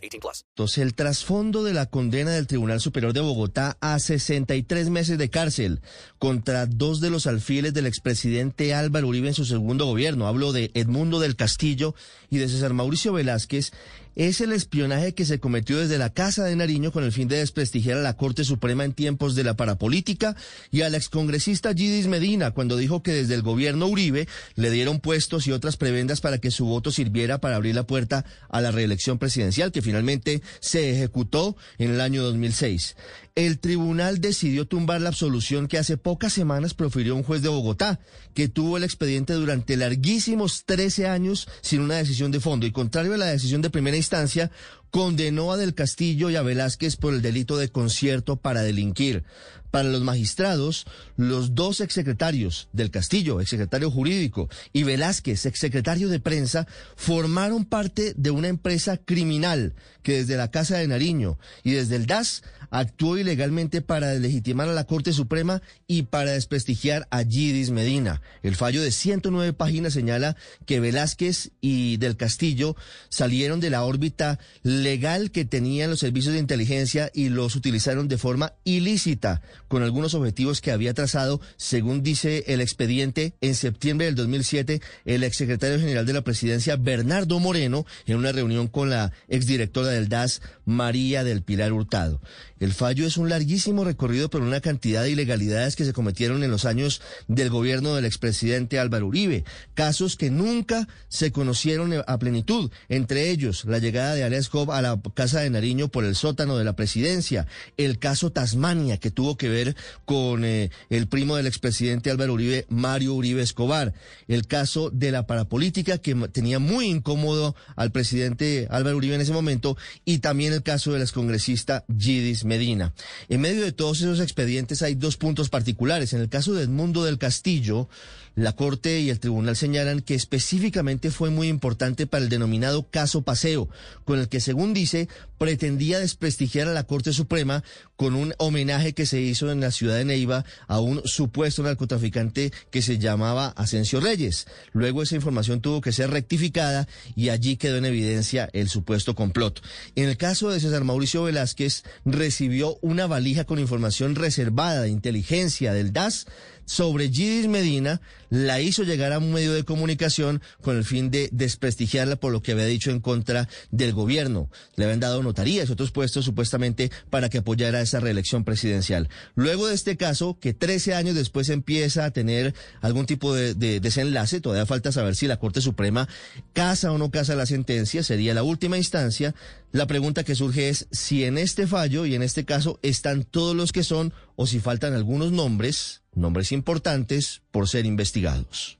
18 plus. Entonces, el trasfondo de la condena del Tribunal Superior de Bogotá a 63 meses de cárcel contra dos de los alfiles del expresidente Álvaro Uribe en su segundo gobierno. Hablo de Edmundo del Castillo y de César Mauricio Velázquez es el espionaje que se cometió desde la Casa de Nariño con el fin de desprestigiar a la Corte Suprema en tiempos de la parapolítica y al excongresista Gidis Medina cuando dijo que desde el gobierno Uribe le dieron puestos y otras prebendas para que su voto sirviera para abrir la puerta a la reelección presidencial que finalmente se ejecutó en el año 2006. El tribunal decidió tumbar la absolución que hace pocas semanas profirió un juez de Bogotá, que tuvo el expediente durante larguísimos 13 años sin una decisión de fondo y contrario a la decisión de primera instancia, condenó a Del Castillo y a Velázquez por el delito de concierto para delinquir. Para los magistrados, los dos exsecretarios del Castillo, exsecretario jurídico, y Velázquez, exsecretario de prensa, formaron parte de una empresa criminal que desde la Casa de Nariño y desde el DAS actuó ilegalmente para legitimar a la Corte Suprema y para desprestigiar a Gidis Medina. El fallo de 109 páginas señala que Velázquez y del Castillo salieron de la órbita legal que tenían los servicios de inteligencia y los utilizaron de forma ilícita con algunos objetivos que había trazado, según dice el expediente, en septiembre del 2007 el exsecretario general de la presidencia Bernardo Moreno en una reunión con la exdirectora del DAS María del Pilar Hurtado. El fallo es un larguísimo recorrido por una cantidad de ilegalidades que se cometieron en los años del gobierno del expresidente Álvaro Uribe, casos que nunca se conocieron a plenitud, entre ellos la llegada de Alex a la Casa de Nariño por el sótano de la presidencia, el caso Tasmania que tuvo que ver con eh, el primo del expresidente Álvaro Uribe, Mario Uribe Escobar, el caso de la parapolítica que tenía muy incómodo al presidente Álvaro Uribe en ese momento y también el caso del excongresista Gidis Medina. En medio de todos esos expedientes hay dos puntos particulares. En el caso de Edmundo del Castillo, la Corte y el Tribunal señalan que específicamente fue muy importante para el denominado caso Paseo, con el que, según dice, pretendía desprestigiar a la Corte Suprema con un homenaje que se hizo en la ciudad de Neiva a un supuesto narcotraficante que se llamaba Asensio Reyes. Luego esa información tuvo que ser rectificada y allí quedó en evidencia el supuesto complot. En el caso de César Mauricio Velázquez, recibió una valija con información reservada de inteligencia del DAS sobre Gidis Medina, la hizo llegar a un medio de comunicación con el fin de desprestigiarla por lo que había dicho en contra del gobierno. Le habían dado notarías y otros puestos supuestamente para que apoyara esa reelección presidencial. Luego de este caso, que 13 años después empieza a tener algún tipo de, de desenlace, todavía falta saber si la Corte Suprema casa o no casa la sentencia, sería la última instancia. La pregunta que surge es si en este fallo y en este caso están todos los que son o si faltan algunos nombres, nombres importantes por ser investigados.